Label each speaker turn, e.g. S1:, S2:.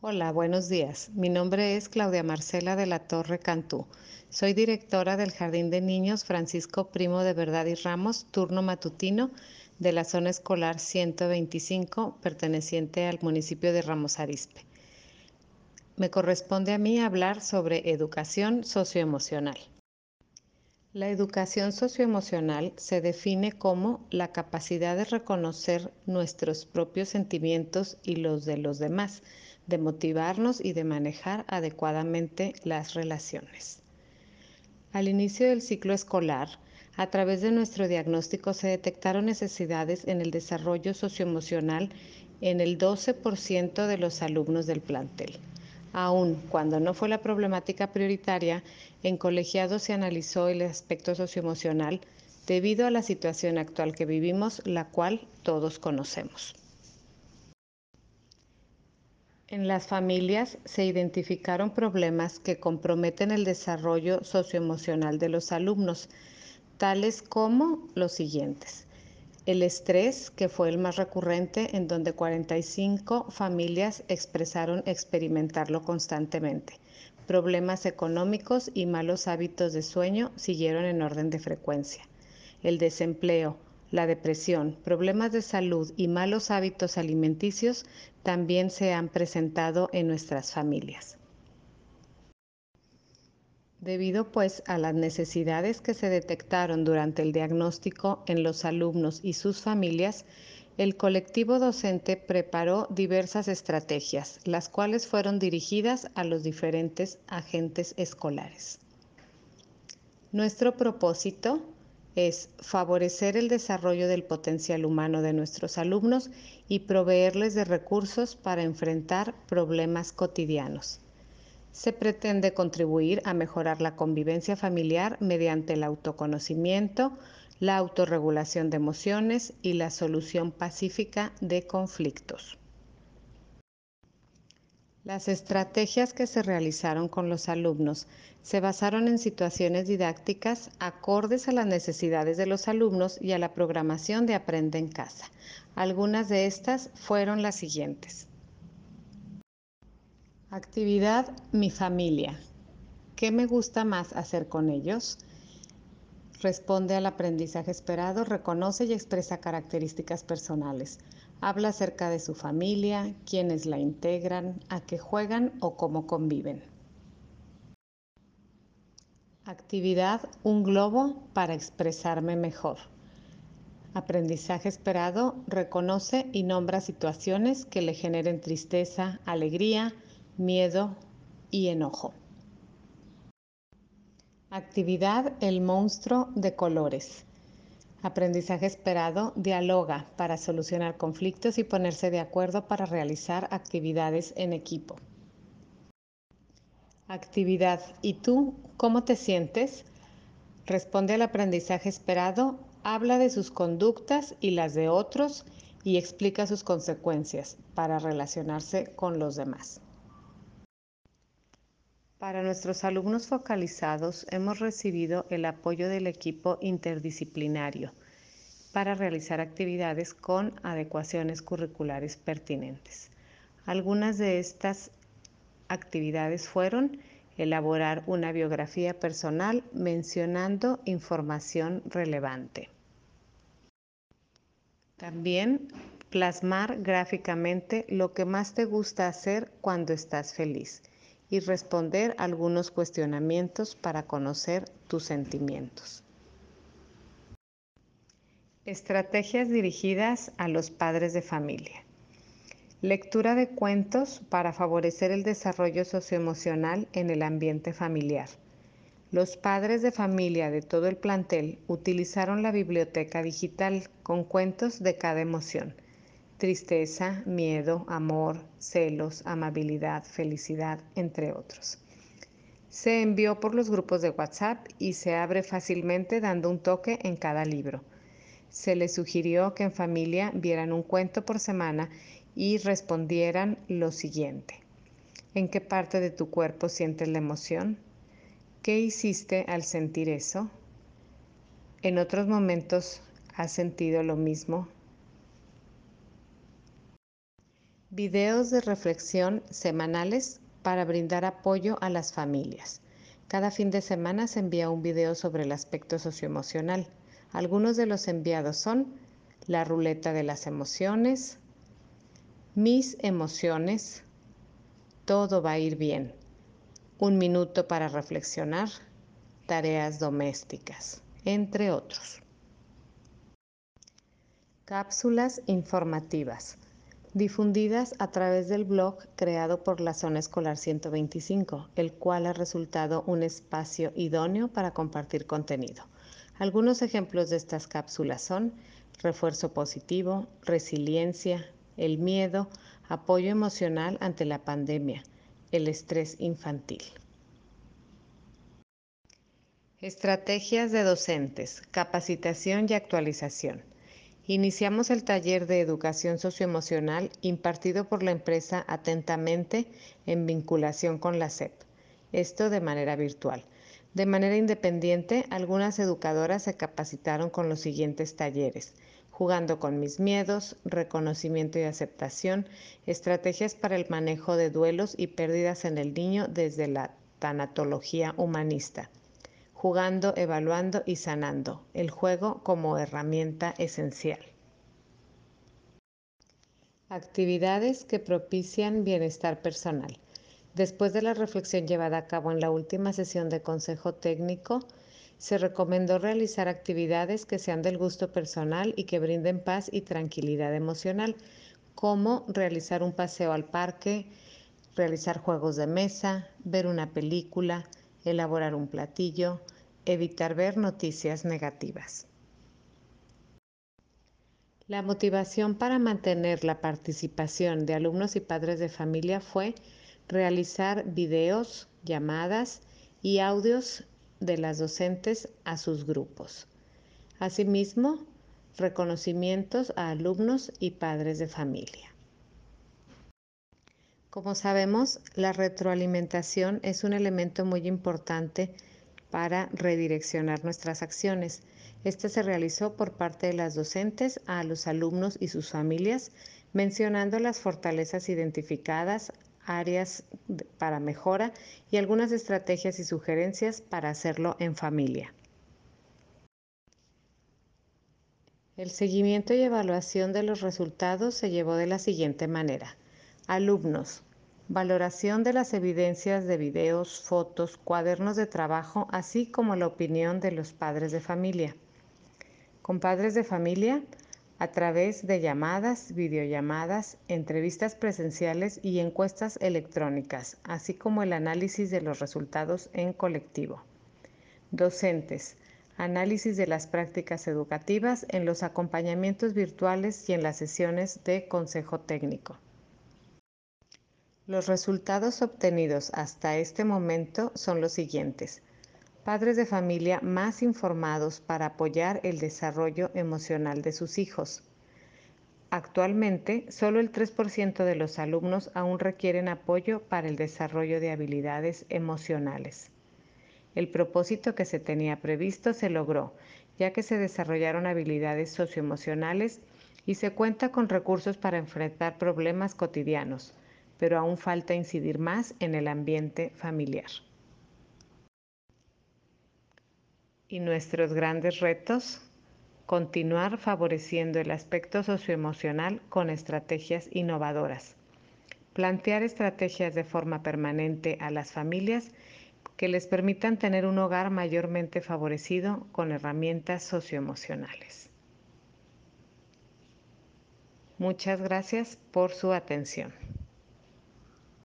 S1: Hola, buenos días. Mi nombre es Claudia Marcela de la Torre Cantú. Soy directora del Jardín de Niños Francisco Primo de Verdad y Ramos, turno matutino de la zona escolar 125, perteneciente al municipio de Ramos Arizpe. Me corresponde a mí hablar sobre educación socioemocional. La educación socioemocional se define como la capacidad de reconocer nuestros propios sentimientos y los de los demás, de motivarnos y de manejar adecuadamente las relaciones. Al inicio del ciclo escolar, a través de nuestro diagnóstico se detectaron necesidades en el desarrollo socioemocional en el 12% de los alumnos del plantel. Aun cuando no fue la problemática prioritaria, en colegiado se analizó el aspecto socioemocional debido a la situación actual que vivimos, la cual todos conocemos. En las familias se identificaron problemas que comprometen el desarrollo socioemocional de los alumnos, tales como los siguientes. El estrés, que fue el más recurrente, en donde 45 familias expresaron experimentarlo constantemente. Problemas económicos y malos hábitos de sueño siguieron en orden de frecuencia. El desempleo, la depresión, problemas de salud y malos hábitos alimenticios también se han presentado en nuestras familias. Debido pues a las necesidades que se detectaron durante el diagnóstico en los alumnos y sus familias, el colectivo docente preparó diversas estrategias, las cuales fueron dirigidas a los diferentes agentes escolares. Nuestro propósito es favorecer el desarrollo del potencial humano de nuestros alumnos y proveerles de recursos para enfrentar problemas cotidianos se pretende contribuir a mejorar la convivencia familiar mediante el autoconocimiento, la autorregulación de emociones y la solución pacífica de conflictos. Las estrategias que se realizaron con los alumnos se basaron en situaciones didácticas acordes a las necesidades de los alumnos y a la programación de Aprende en Casa. Algunas de estas fueron las siguientes. Actividad Mi familia. ¿Qué me gusta más hacer con ellos? Responde al aprendizaje esperado, reconoce y expresa características personales. Habla acerca de su familia, quiénes la integran, a qué juegan o cómo conviven. Actividad Un globo para expresarme mejor. Aprendizaje esperado, reconoce y nombra situaciones que le generen tristeza, alegría, miedo y enojo. Actividad El monstruo de colores. Aprendizaje esperado, dialoga para solucionar conflictos y ponerse de acuerdo para realizar actividades en equipo. Actividad ¿Y tú cómo te sientes? Responde al aprendizaje esperado, habla de sus conductas y las de otros y explica sus consecuencias para relacionarse con los demás. Para nuestros alumnos focalizados hemos recibido el apoyo del equipo interdisciplinario para realizar actividades con adecuaciones curriculares pertinentes. Algunas de estas actividades fueron elaborar una biografía personal mencionando información relevante. También plasmar gráficamente lo que más te gusta hacer cuando estás feliz y responder algunos cuestionamientos para conocer tus sentimientos. Estrategias dirigidas a los padres de familia. Lectura de cuentos para favorecer el desarrollo socioemocional en el ambiente familiar. Los padres de familia de todo el plantel utilizaron la biblioteca digital con cuentos de cada emoción tristeza, miedo, amor, celos, amabilidad, felicidad, entre otros. Se envió por los grupos de WhatsApp y se abre fácilmente dando un toque en cada libro. Se les sugirió que en familia vieran un cuento por semana y respondieran lo siguiente. ¿En qué parte de tu cuerpo sientes la emoción? ¿Qué hiciste al sentir eso? ¿En otros momentos has sentido lo mismo? Videos de reflexión semanales para brindar apoyo a las familias. Cada fin de semana se envía un video sobre el aspecto socioemocional. Algunos de los enviados son la ruleta de las emociones, mis emociones, todo va a ir bien, un minuto para reflexionar, tareas domésticas, entre otros. Cápsulas informativas difundidas a través del blog creado por la Zona Escolar 125, el cual ha resultado un espacio idóneo para compartir contenido. Algunos ejemplos de estas cápsulas son refuerzo positivo, resiliencia, el miedo, apoyo emocional ante la pandemia, el estrés infantil. Estrategias de docentes, capacitación y actualización. Iniciamos el taller de educación socioemocional impartido por la empresa Atentamente en vinculación con la SEP, esto de manera virtual. De manera independiente, algunas educadoras se capacitaron con los siguientes talleres, jugando con mis miedos, reconocimiento y aceptación, estrategias para el manejo de duelos y pérdidas en el niño desde la tanatología humanista jugando, evaluando y sanando, el juego como herramienta esencial. Actividades que propician bienestar personal. Después de la reflexión llevada a cabo en la última sesión de consejo técnico, se recomendó realizar actividades que sean del gusto personal y que brinden paz y tranquilidad emocional, como realizar un paseo al parque, realizar juegos de mesa, ver una película, elaborar un platillo, evitar ver noticias negativas. La motivación para mantener la participación de alumnos y padres de familia fue realizar videos, llamadas y audios de las docentes a sus grupos. Asimismo, reconocimientos a alumnos y padres de familia. Como sabemos, la retroalimentación es un elemento muy importante para redireccionar nuestras acciones. Este se realizó por parte de las docentes a los alumnos y sus familias, mencionando las fortalezas identificadas, áreas para mejora y algunas estrategias y sugerencias para hacerlo en familia. El seguimiento y evaluación de los resultados se llevó de la siguiente manera. Alumnos. Valoración de las evidencias de videos, fotos, cuadernos de trabajo, así como la opinión de los padres de familia. Con padres de familia, a través de llamadas, videollamadas, entrevistas presenciales y encuestas electrónicas, así como el análisis de los resultados en colectivo. Docentes, análisis de las prácticas educativas en los acompañamientos virtuales y en las sesiones de consejo técnico. Los resultados obtenidos hasta este momento son los siguientes. Padres de familia más informados para apoyar el desarrollo emocional de sus hijos. Actualmente, solo el 3% de los alumnos aún requieren apoyo para el desarrollo de habilidades emocionales. El propósito que se tenía previsto se logró, ya que se desarrollaron habilidades socioemocionales y se cuenta con recursos para enfrentar problemas cotidianos, pero aún falta incidir más en el ambiente familiar. Y nuestros grandes retos, continuar favoreciendo el aspecto socioemocional con estrategias innovadoras, plantear estrategias de forma permanente a las familias que les permitan tener un hogar mayormente favorecido con herramientas socioemocionales. Muchas gracias por su atención.